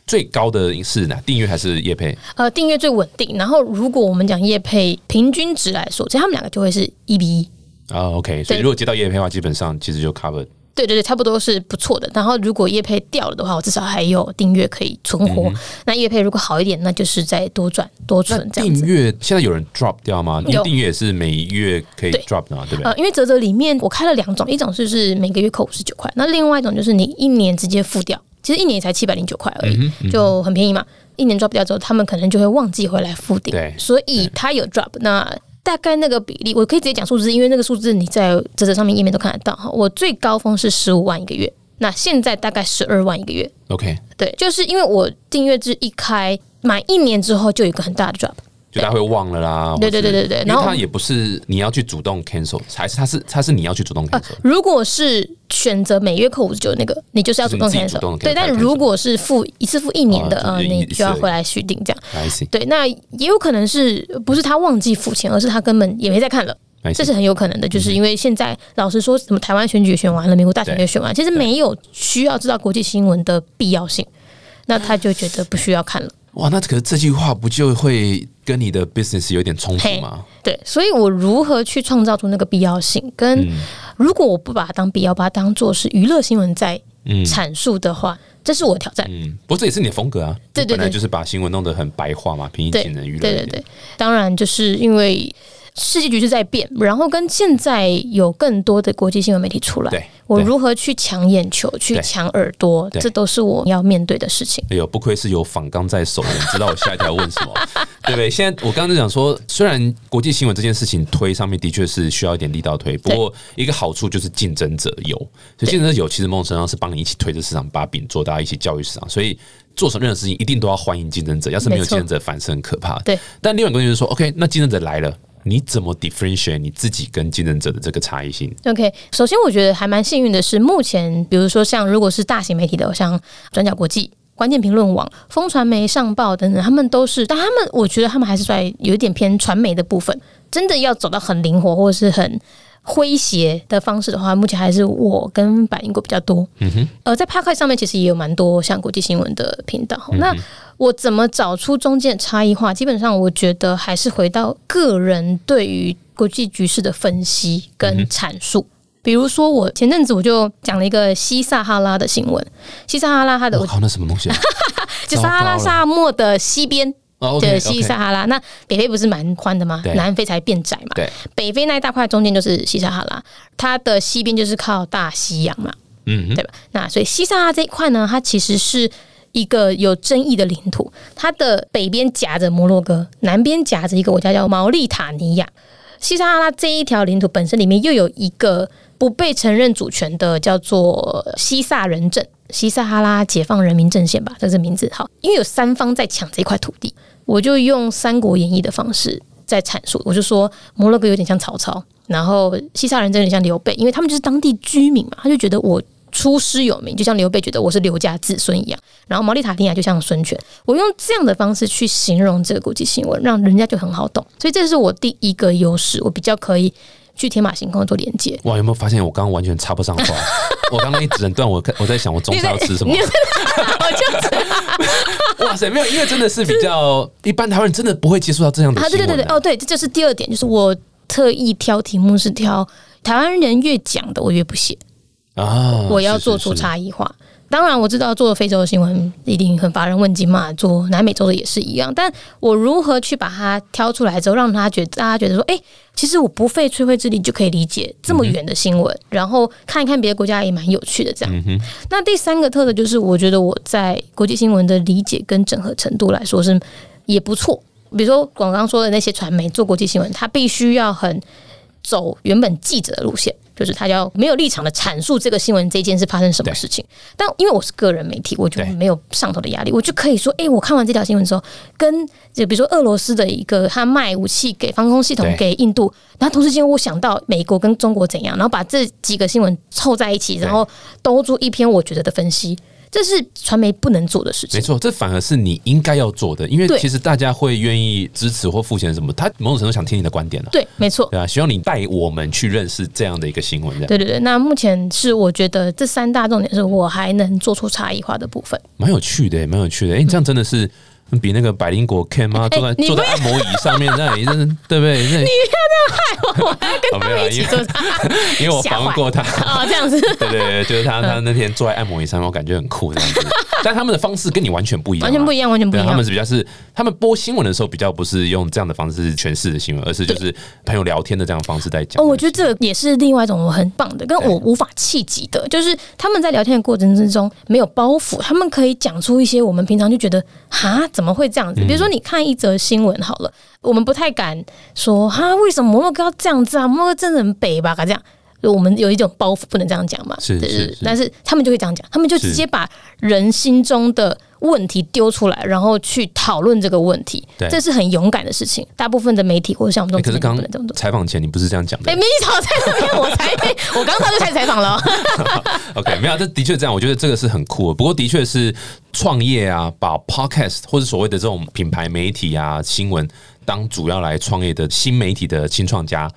最高的是哪？订阅还是业配？呃，订阅最稳定。然后如果我们讲业配平均值来说，其实他们两个就会是一比一。啊，OK。所以如果接到业配的话，基本上其实就 cover。对对对，差不多是不错的。然后如果叶配掉了的话，我至少还有订阅可以存活。那叶配如果好一点，那就是再多赚多存这样子。订阅现在有人 drop 掉吗？因为订阅是每月可以 drop 的嘛，对不对？呃，因为泽泽里面我开了两种，一种就是每个月扣五十九块，那另外一种就是你一年直接付掉，其实一年才七百零九块而已，就很便宜嘛。一年 drop 掉之后，他们可能就会忘记回来付订，所以他有 drop 那。大概那个比例，我可以直接讲数字，因为那个数字你在泽泽上面页面都看得到哈。我最高峰是十五万一个月，那现在大概十二万一个月。OK，对，就是因为我订阅制一开满一年之后，就有一个很大的 drop。就大家会忘了啦，对对对对对，然后他也不是你要去主动 cancel，还是他是他是你要去主动 cancel。如果是选择每月扣五十九那个，你就是要主动 cancel。对，但如果是付一次付一年的，呃，你就要回来续订这样。对，那也有可能是不是他忘记付钱，而是他根本也没在看了，这是很有可能的。就是因为现在老实说，什么台湾选举选完了，美国大选也选完，其实没有需要知道国际新闻的必要性，那他就觉得不需要看了。哇，那可是这句话不就会？跟你的 business 有点冲突吗？对，所以我如何去创造出那个必要性？跟如果我不把它当必要，把它当做是娱乐新闻在阐述的话，这是我的挑战。嗯，不过这也是你的风格啊。对对对，就是把新闻弄得很白话嘛，平易近人娱乐。对对对，当然就是因为。世界局势在变，然后跟现在有更多的国际新闻媒体出来，我如何去抢眼球、去抢耳朵，这都是我要面对的事情。哎呦，不愧是有仿纲在手，你知道我下一条要问什么，对不对？现在我刚刚在讲说，虽然国际新闻这件事情推上面的确是需要一点力道推，不过一个好处就是竞争者有，所以竞争者有，其实某种程度上是帮你一起推着市场把柄做，大家一起教育市场，所以做什么任何事情一定都要欢迎竞争者，要是没有竞争者，反是很可怕。对，但另外一个就是说，OK，那竞争者来了。你怎么 differentiate 你自己跟竞争者的这个差异性？OK，首先我觉得还蛮幸运的是，目前比如说像如果是大型媒体的，像转角国际、关键评论网、风传媒、上报等等，他们都是，但他们我觉得他们还是在有一点偏传媒的部分，真的要走到很灵活或者是很。诙谐的方式的话，目前还是我跟百英国比较多。嗯哼，呃，在 p a r k 上面其实也有蛮多像国际新闻的频道。那我怎么找出中间的差异化？基本上我觉得还是回到个人对于国际局势的分析跟阐述。比如说，我前阵子我就讲了一个西撒哈拉的新闻。西撒哈拉它的我靠，那什么东西？就撒哈拉沙漠的西边。对，西撒哈拉，那北非不是蛮宽的吗？南非才变窄嘛。对，北非那一大块中间就是西撒哈拉，它的西边就是靠大西洋嘛。嗯，对吧？那所以西撒哈拉这一块呢，它其实是一个有争议的领土，它的北边夹着摩洛哥，南边夹着一个国家叫毛利塔尼亚。西撒哈拉这一条领土本身里面又有一个不被承认主权的，叫做西萨人镇，西撒哈拉解放人民阵线吧，这是名字。好，因为有三方在抢这块土地。我就用《三国演义》的方式在阐述，我就说摩洛哥有点像曹操，然后西沙人有点像刘备，因为他们就是当地居民嘛，他就觉得我出师有名，就像刘备觉得我是刘家子孙一样。然后毛利塔尼亚就像孙权，我用这样的方式去形容这个国际新闻，让人家就很好懂。所以这是我第一个优势，我比较可以去天马行空做连接。哇，有没有发现我刚刚完全插不上话？我刚刚一整段，我看我在想我中餐要吃什么你。我就是哇塞，没有，因为真的是比较一般，台湾人真的不会接触到这样的啊，对对对对，哦，对，这就是第二点，就是我特意挑题目是挑台湾人越讲的，我越不写，啊，我要做出。差异化。当然，我知道做非洲的新闻一定很乏人问津嘛，做南美洲的也是一样。但我如何去把它挑出来之后，让他觉得大家觉得说，哎、其实我不费吹灰之力就可以理解这么远的新闻，然后看一看别的国家也蛮有趣的这样。那第三个特色就是，我觉得我在国际新闻的理解跟整合程度来说是也不错。比如说广刚说的那些传媒做国际新闻，它必须要很走原本记者的路线，就是他要没有立场的阐述这个新闻这件事发生什么事情。但因为我是个人媒体，我就对没有上头的压力，我就可以说，哎、我看完这条新闻之后，跟就比如说俄罗斯的一个他卖武器给防空系统给印度，然后同时间我想到美国跟中国怎样，然后把这几个新闻凑在一起，然后兜出一篇我觉得的分析。这是传媒不能做的事情没。错，这反而是你应该要做的，因为其实大家会愿意支持或付钱什么，他某种程度想听你的观点了、对，没错。对啊，希望你带我们去认识这样的一个新闻，对对对，那目前是我觉得这三大重点是我还能做出差异化的部分。蛮有趣的，蛮有趣的。哎、你这样真的是比那个百灵果 Ken 啊，坐在坐在按摩椅上面那里，真的对 不对？你我还要跟他们一起 因为我访问过他。啊，这样子 对对对，就是他，他那天坐在按摩椅上面，我感觉很酷这样子。但他们的方式跟你完全不一样啊，完全不一样，完全不一样，他们。是比较是他们播新闻的时候，比较不是用这样的方式诠释的新闻，而是就是朋友聊天的这样的方式在讲。哦，我觉得这个也是另外一种我很棒的，跟我无法企及的，就是他们在聊天的过程之中没有包袱，他们可以讲出一些我们平常就觉得哈怎么会这样子？比如说你看一则新闻好了，我们不太敢说哈为什么摩洛哥要这样子啊？摩洛哥真的很北吧？这样。我们有一种包袱，不能这样讲嘛？是是是但是他们就会这样讲，他们就直接把人心中的问题丢出来，然后去讨论这个问题对。这是很勇敢的事情。大部分的媒体或者像我们这种可是刚。采访前你不是这样讲的哎，没早在那边，我才 我刚刚就开始采访了。OK，没有，这的确这样，我觉得这个是很酷的。不过的确是创业啊，把 Podcast 或者所谓的这种品牌媒体啊、新闻当主要来创业的新媒体的新创家。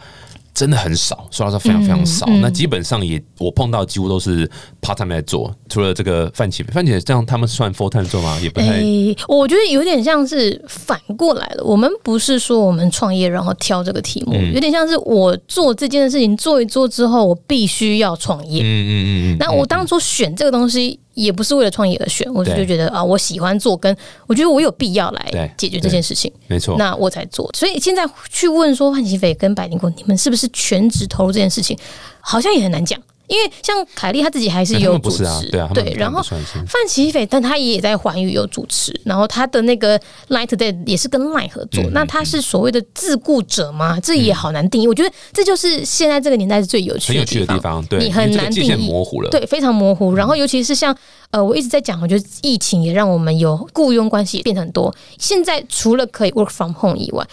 真的很少，说到说非常非常少。嗯那基本上也我碰到几乎都是 part time 在做，除了这个番茄，番茄这样他们算 full time 做吗？也不太、哎，我觉得有点像是反过来了。我们不是说我们创业然后挑这个题目，嗯有点像是我做这件事情做一做之后，我必须要创业。嗯嗯嗯嗯。那我当初选这个东西也不是为了创业而选，我就觉得啊，我喜欢做，跟我觉得我有必要来解决这件事情，没错，那我才做。所以现在去问说范奇斐跟百灵果，你们是不是全职投入这件事情，好像也很难讲。因为像凯莉她自己还是有主持，对然后范奇斐，但他也在环宇有主持，然后他的那个 Light Day 也是跟 Line 合嗯作。那他是所谓的自雇者吗？这也好难定义。我觉得这就是现在这个年代是最有趣的很有趣的地方，对，你很难定义模糊了，对，非常模糊。然后尤其是像呃，我一直在讲，我觉得疫情也让我们有雇佣关系变得很多。现在除了可以 work from home 以外，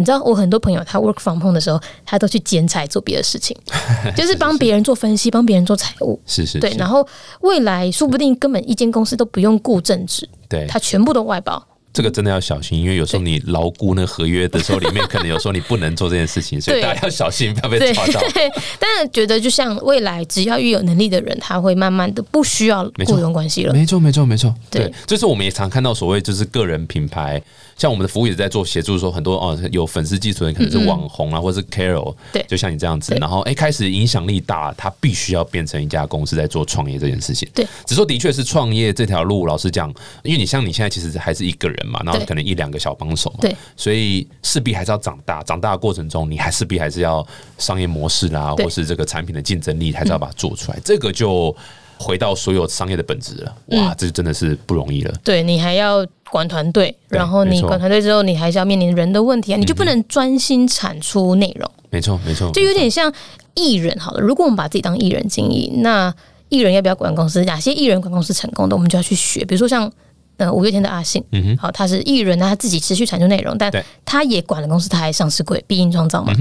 你知道，我很多朋友他 work from home 的时候，他都去剪彩做别的事情，就是帮别人做分析，帮别人做财务。是是，对，然后未来说不定根本一间公司都不用雇正职，对，他全部都外包。这个真的要小心，因为有时候你牢固那合约的时候，里面可能有时候你不能做这件事情，所以大家要小心，不要被对抓到。，但是觉得就像未来，只要越有能力的人，他会慢慢的不需要雇佣关系了。没错，没错，没错。对对，就是我们也常看到所谓就是个人品牌，像我们的服务也在做协助，说很多哦有粉丝基础的人可能是网红啊，或者是 KOL，嗯对。就像你这样子，然后哎开始影响力大，他必须要变成一家公司在做创业这件事情。对，只说的确是创业这条路，老实讲，因为你像你现在其实还是一个人嘛，然后可能一两个小帮手嘛，对，所以势必还是要长大，长大的过程中，你还势必还是要商业模式啦，或是这个产品的竞争力，还是要把它做出来，这个就。回到所有商业的本质了，嗯哇，这真的是不容易了。对你还要管团队，然后你管团队之后，你还是要面临人的问题啊，你就不能专心产出内容，没错，没错，就有点像艺人好了。如果我们把自己当艺人经营，那艺人要不要管公司？哪些艺人管公司成功的，我们就要去学。比如说像呃五月天的阿信，嗯哼，好，他是艺人，那他自己持续产出内容，但他也管了公司，他还上市柜必应创造嘛，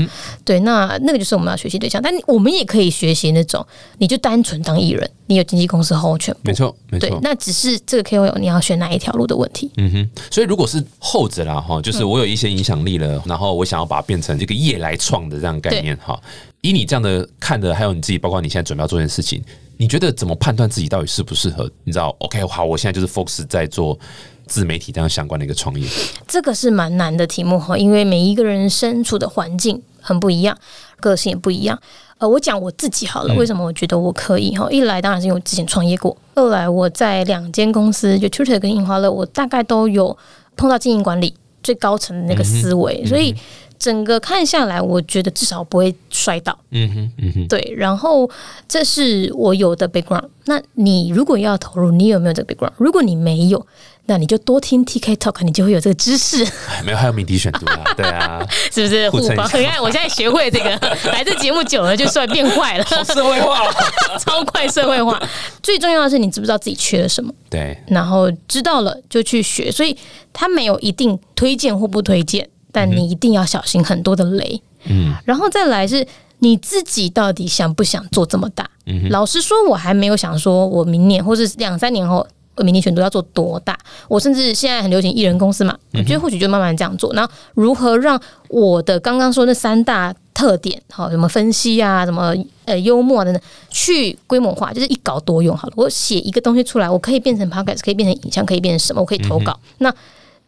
对，那那个就是我们要学习对象，但我们也可以学习那种，你就单纯当艺人，你有经纪公司 hold 全部没，错，没错，。对那只是这个 KOL 你要选哪一条路的问题，嗯哼，所以如果是后者啦哈，就是我有一些影响力了，然后我想要把它变成这个业来创的这样概念哈。以你这样的看的，还有你自己，包括你现在准备要做这件事情，你觉得怎么判断自己到底适不适合？你知道，OK，好，我现在就是 focus 在做自媒体这样相关的一个创业。这个是蛮难的题目哈，因为每一个人身处的环境很不一样，个性也不一样。呃，我讲我自己好了，为什么我觉得我可以哈？一来当然是因为我之前创业过，二来我在两间公司，就 Tutor 跟印花乐，我大概都有碰到经营管理最高层的那个思维，所以整个看下来，我觉得至少不会摔倒。嗯哼，嗯哼，对，然后这是我有的 background。那你如果要投入，你有没有这个 background？如果你没有，那你就多听 TK Talk，你就会有这个知识，哎没有，还有鸣笛选读啊，对啊，是不是互帮？互蹭一下你看我现在学会这个，来这节目久了就算变坏了，好社会化了。超快社会化。最重要的是你知不知道自己缺了什么，对，然后知道了就去学。所以他没有一定推荐或不推荐，但你一定要小心很多的雷。嗯，然后再来是你自己到底想不想做这么大？嗯老实说，我还没有想说我明年或是两三年后。我明年选都要做多大？我甚至现在很流行艺人公司嘛，我觉得或许就慢慢这样做。然后如何让我的刚刚说那三大特点，好什么分析啊，什么呃幽默啊等等，去规模化，就是一稿多用好了。我写一个东西出来，我可以变成 podcast，可以变成影像，可以变成什么？我可以投稿。那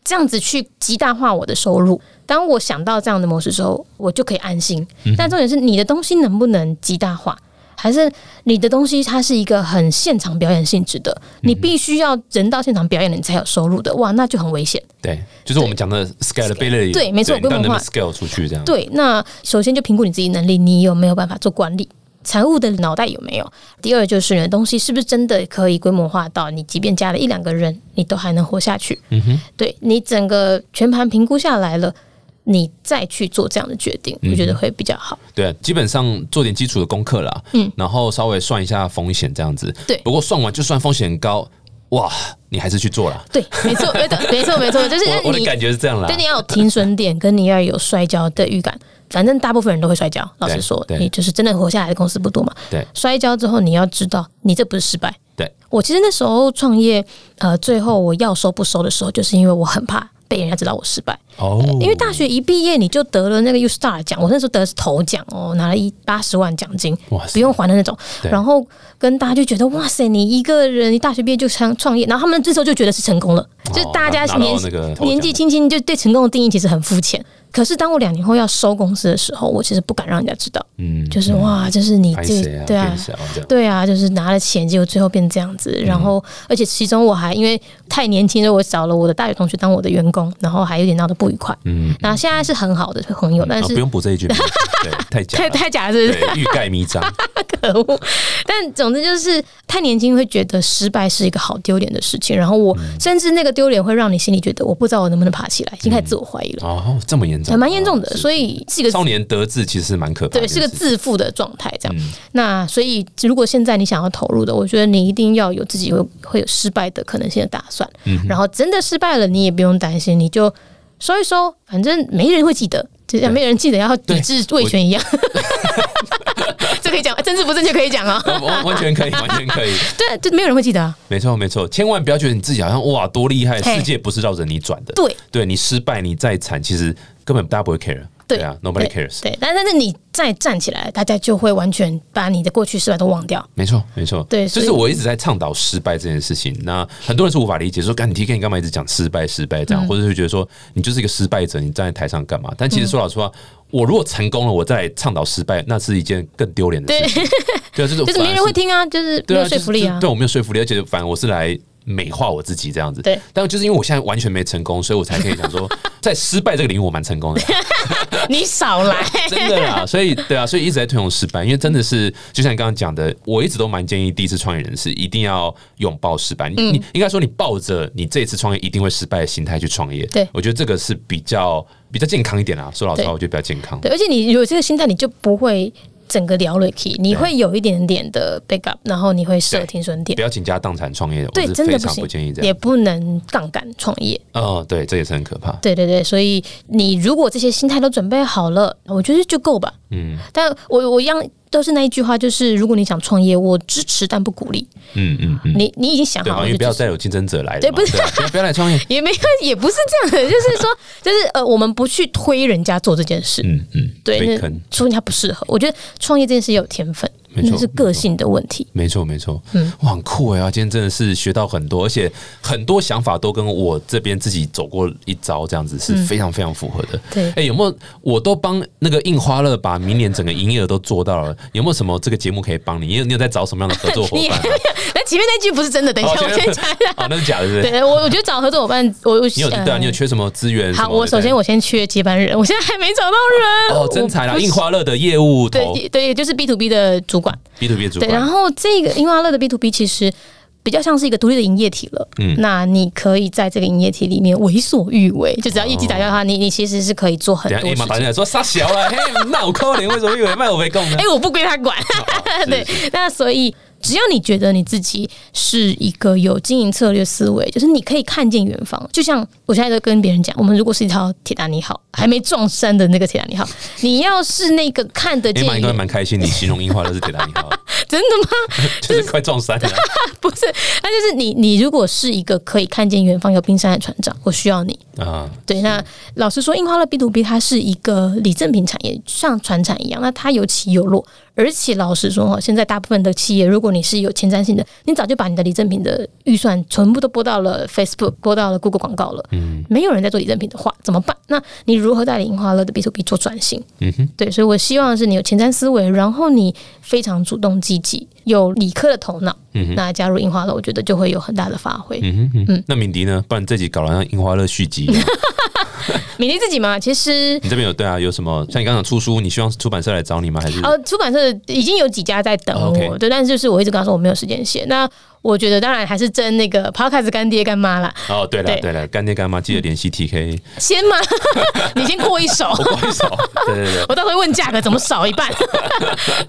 这样子去极大化我的收入。当我想到这样的模式之后，我就可以安心。但重点是你的东西能不能极大化，还是你的东西它是一个很现场表演性质的，你必须要人到现场表演了，你才有收入的。哇，那就很危险。对，就是我们讲的 scalability，对没错规模化 scale 出去这样？对，那首先就评估你自己能力，你有没有办法做管理。财务的脑袋有没有？第二就是你的东西是不是真的可以规模化到你即便加了一两个人，你都还能活下去？嗯哼，对你整个全盘评估下来了，你再去做这样的决定，我觉得会比较好。对，啊基本上做点基础的功课啦，嗯嗯，然后稍微算一下风险这样子。对不过算完就算风险高，哇，你还是去做了。对，没错，没错，没错，没错，就是我我的你感觉是这样啦对，。你要有停损点，跟你要有摔跤的预感。反正大部分人都会摔跤，老实说，你就是真的活下来的公司不多嘛。对摔跤之后，你要知道，你这不是失败。对，我其实那时候创业，呃，最后我要收不收的时候，就是因为我很怕被人家知道我失败。哦，因为大学一毕业你就得了那个 U Star 奖，我那时候得的是头奖哦，拿了一八十万奖金，哇不用还的那种。然后跟大家就觉得哇塞，你一个人你大学毕业就创创业，然后他们这时候就觉得是成功了，就是大家年年纪轻轻就对成功的定义其实很肤浅。可是当我两年后要收公司的时候，我其实不敢让人家知道，嗯，就是哇，就是你这？对啊。对啊，就是拿了钱，结果最后变这样子。然嗯后，而且其中我还因为太年轻所以，我找了我的大学同学当我的员工，然后还有点闹得不愉快。嗯，那现在是很好的朋友，但是啊不用补这一句，太假太，太假了，是不是？欲盖弥彰。可恶！但总之就是太年轻，会觉得失败是一个好丢脸的事情。然后我嗯甚至那个丢脸会让你心里觉得，我不知道我能不能爬起来，已经开始自我怀疑了，哦，这么严重，还蛮严重的。哦所以是一个少年得志其实是蛮可怕的对，是个。自负的状态，这样。嗯那所以，如果现在你想要投入的，我觉得你一定要有自己会会有失败的可能性的打算。嗯然后真的失败了，你也不用担心，你就收一收，反正没人会记得，就像没人记得要抵制魏权一样。这可以讲，政治不正确可以讲啊。完完全可以，完全可以，对，就没有人会记得啊。没错没错，千万不要觉得你自己好像哇多厉害，世界不是绕着你转的。对，对你失败，你再惨，其实根本大家不会 care。对啊，nobody cares。对，但但是你再站起来，大家就会完全把你的过去失败都忘掉。没错，没错，对就是我一直在倡导失败这件事情。那很多人是无法理解，说干你 T K 你干嘛一直讲失败失败这嗯样，或者是觉得说你就是一个失败者，你站在台上干嘛？但其实说老实话，我如果成功了，我再来倡导失败，那是一件更丢脸的事情。对啊，就是就是没人会听啊，就是没有说服力啊就是对。我没有说服力，而且反而我是来美化我自己这样子。对，但就是因为我现在完全没成功，所以我才可以想说，在失败这个领域我蛮成功的。你少来，真的啦，所以对啊，所以一直在推崇失败，因为真的是就像你刚刚讲的，我一直都蛮建议第一次创业人士一定要拥抱失败。你、你应该说你抱着你这一次创业一定会失败的心态去创业，对我觉得这个是比较比较健康一点啦。说老实话，我觉得比较健康。对，而且你有这个心态，你就不会整个聊了 key，你会有一点点的 backup，然后你会设对停损点不。要倾家荡产创业，对我是非常真的不行不建议这样。也不能杠杆创业，哦，对，这也是很可怕。对对对，所以你如果这些心态都准备好了，我觉得就够吧。嗯。但我我一样都是那一句话，就是如果你想创业，我支持但不鼓励。嗯嗯嗯，你你已经想，好了，因为不要再有竞争者来了，对不是。啊 不要来创业。也没有，也不是这样的，就是说，就是呃，我们不去推人家做这件事，嗯嗯，对，说人家不适合。我觉得创业这件事也有天分，没错那是个性的问题。没错没错，嗯嗯，哇，很酷哎啊！今天真的是学到很多，而且很多想法都跟我这边自己走过一遭，这样子是非常非常符合的。对哎、有没有我都帮那个印花乐把明年整个营业额都做到了？有没有什么这个节目可以帮你？你有你有在找什么样的合作伙你伴？那前面那句不是真的，等一下哦我先讲一下。哦，那是假的，是不是？对，我我觉得找合作伙伴，我我你有对啊？你有缺什么资源？好，我首先我先缺接班人，我现在还没找到人。哦，真才啦！印花乐的业务对对，就是 B to B 的主管。B to B 主对，然后这个因为阿乐的 B to B 其实比较像是一个独立的营业体了。嗯那你可以在这个营业体里面为所欲为，就只要业绩达标的话，你你其实是可以做很多情。马打进来说傻小了，嘿，那我扣你，为什么以为卖我没供呢 哎、？我不归他管。哦 对，那所以只要你觉得你自己是一个有经营策略思维，就是你可以看见远方。就像我现在在跟别人讲，我们如果是一条铁达尼号，还没撞山的那个铁达尼号，你要是那个看得见马应该远，蛮开心，你形容樱花的是铁达尼号，真的吗？就是快撞山了。不是，那就是你，你如果是一个可以看见远方有冰山的船长，我需要你。啊，对，那老实说，印花乐 B to B 它是一个礼赠品产业，像船产一样，那它有起有落。而且老实说哈，现在大部分的企业，如果你是有前瞻性的，你早就把你的礼赠品的预算全部都拨到了 Facebook，拨到了 Google 广告了。嗯，没有人在做礼赠品的话，怎么办？那你如何带领樱花乐的 B to B 做转型？嗯哼，对，所以我希望是你有前瞻思维，然后你非常主动积极，有理科的头脑。嗯哼那加入樱花乐，我觉得就会有很大的发挥。嗯哼嗯，那敏迪呢？不然这集搞了像樱花乐续集 一样。敏迪自己嘛，其实你这边有对啊？有什么？像你刚刚出书，你希望出版社来找你吗？还是呃，出版社已经有几家在等我，对，但是就是我一直跟他说我没有时间写。那我觉得当然还是争那个 podcast 干爹干妈啦，哦，对了对对了，干爹干妈记得联系 TK，先嘛，你先过一手。我不好意思哦，对对对。我到时候会问价格怎么少一半。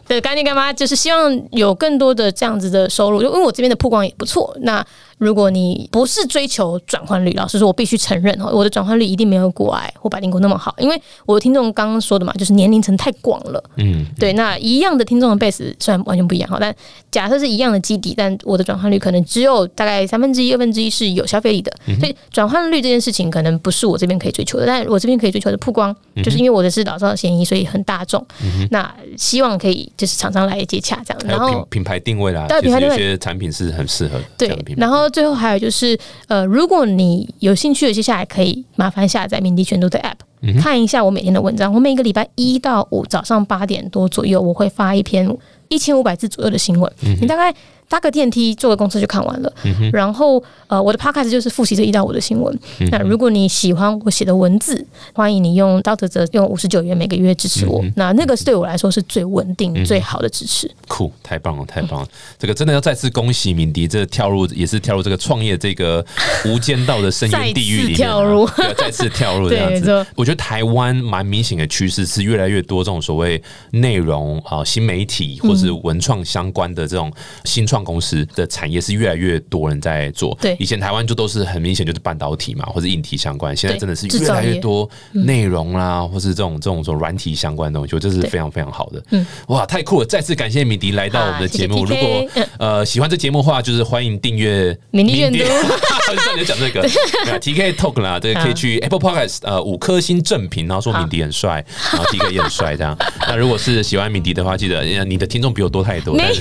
对，干爹干妈就是希望有更多的这样子的收入，因为我这边的曝光也不错。那如果你不是追求转换率，老实说，我必须承认哦，我的转换率一定没有国外或百灵果那么好，因为我的听众刚刚说的嘛，就是年龄层太广了。嗯，对，那一样的听众的 base 虽然完全不一样哈，但假设是一样的基底，但我的转换率可能只有大概三分之一、二分之一是有消费力的，所以转换率这件事情可能不是我这边可以追求的，但我这边可以追求的曝光，就是因为我的是老少咸宜，所以很大众。那希望可以就是厂商来接洽这样，然后品品牌定位啦，对其实有品牌定位些产品是很适合这对。然后最后还有就是，呃，如果你有兴趣的，接下来可以麻烦下载敏迪全读的 App，、看一下我每天的文章。我每个礼拜一到五早上八点多左右，我会发一篇一千五百字左右的新闻，你大概搭个电梯坐个公车就看完了。然后呃，我的 Podcast 就是复习这一到五的新闻。那如果你喜欢我写的文字，欢迎你用刀泽泽用五十九元每个月支持我。那那个是对我来说是最稳定、最好的支持。酷，太棒了，太棒了！这个真的要再次恭喜敏迪，这跳入也是跳入这个创业这个无间道的深渊地狱里面跳入再次跳入 这样子。我觉得台湾蛮明显的趋势是越来越多这种所谓内容啊、新媒体或是文创相关的这种新创公司的产业是越来越多人在做。对。以前台湾就都是很明显就是半导体嘛，或者硬体相关，现在真的是越来越多内容啦，或是这种这种这种软体相关的东西，我觉得这是非常非常好的。嗯。哇，太酷了！再次感谢敏迪来到我们的节目。如果呃喜欢这节目的话，就是欢迎订阅敏迪阅读我知道你在讲这个。对。啊 TK Talk 啦，这个可以去 Apple Podcast 呃五颗星正品，然后说敏迪很帅，然后 TK 也很帅这样。那如果是喜欢敏迪的话，记得呃你的听众比我多太多，没但是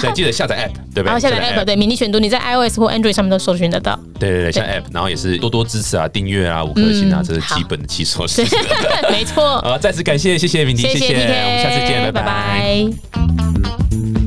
对，记得下载 App 对不对？然后下载 app，对，迷你选读，你在 iOS 或 Android 上面都搜寻得到。对对对，像 App，然后也是多多支持啊，订阅啊，五颗星啊，嗯这是基本的起手式。没错，呃，再次感谢，谢谢敏迪，谢谢我们下次见拜拜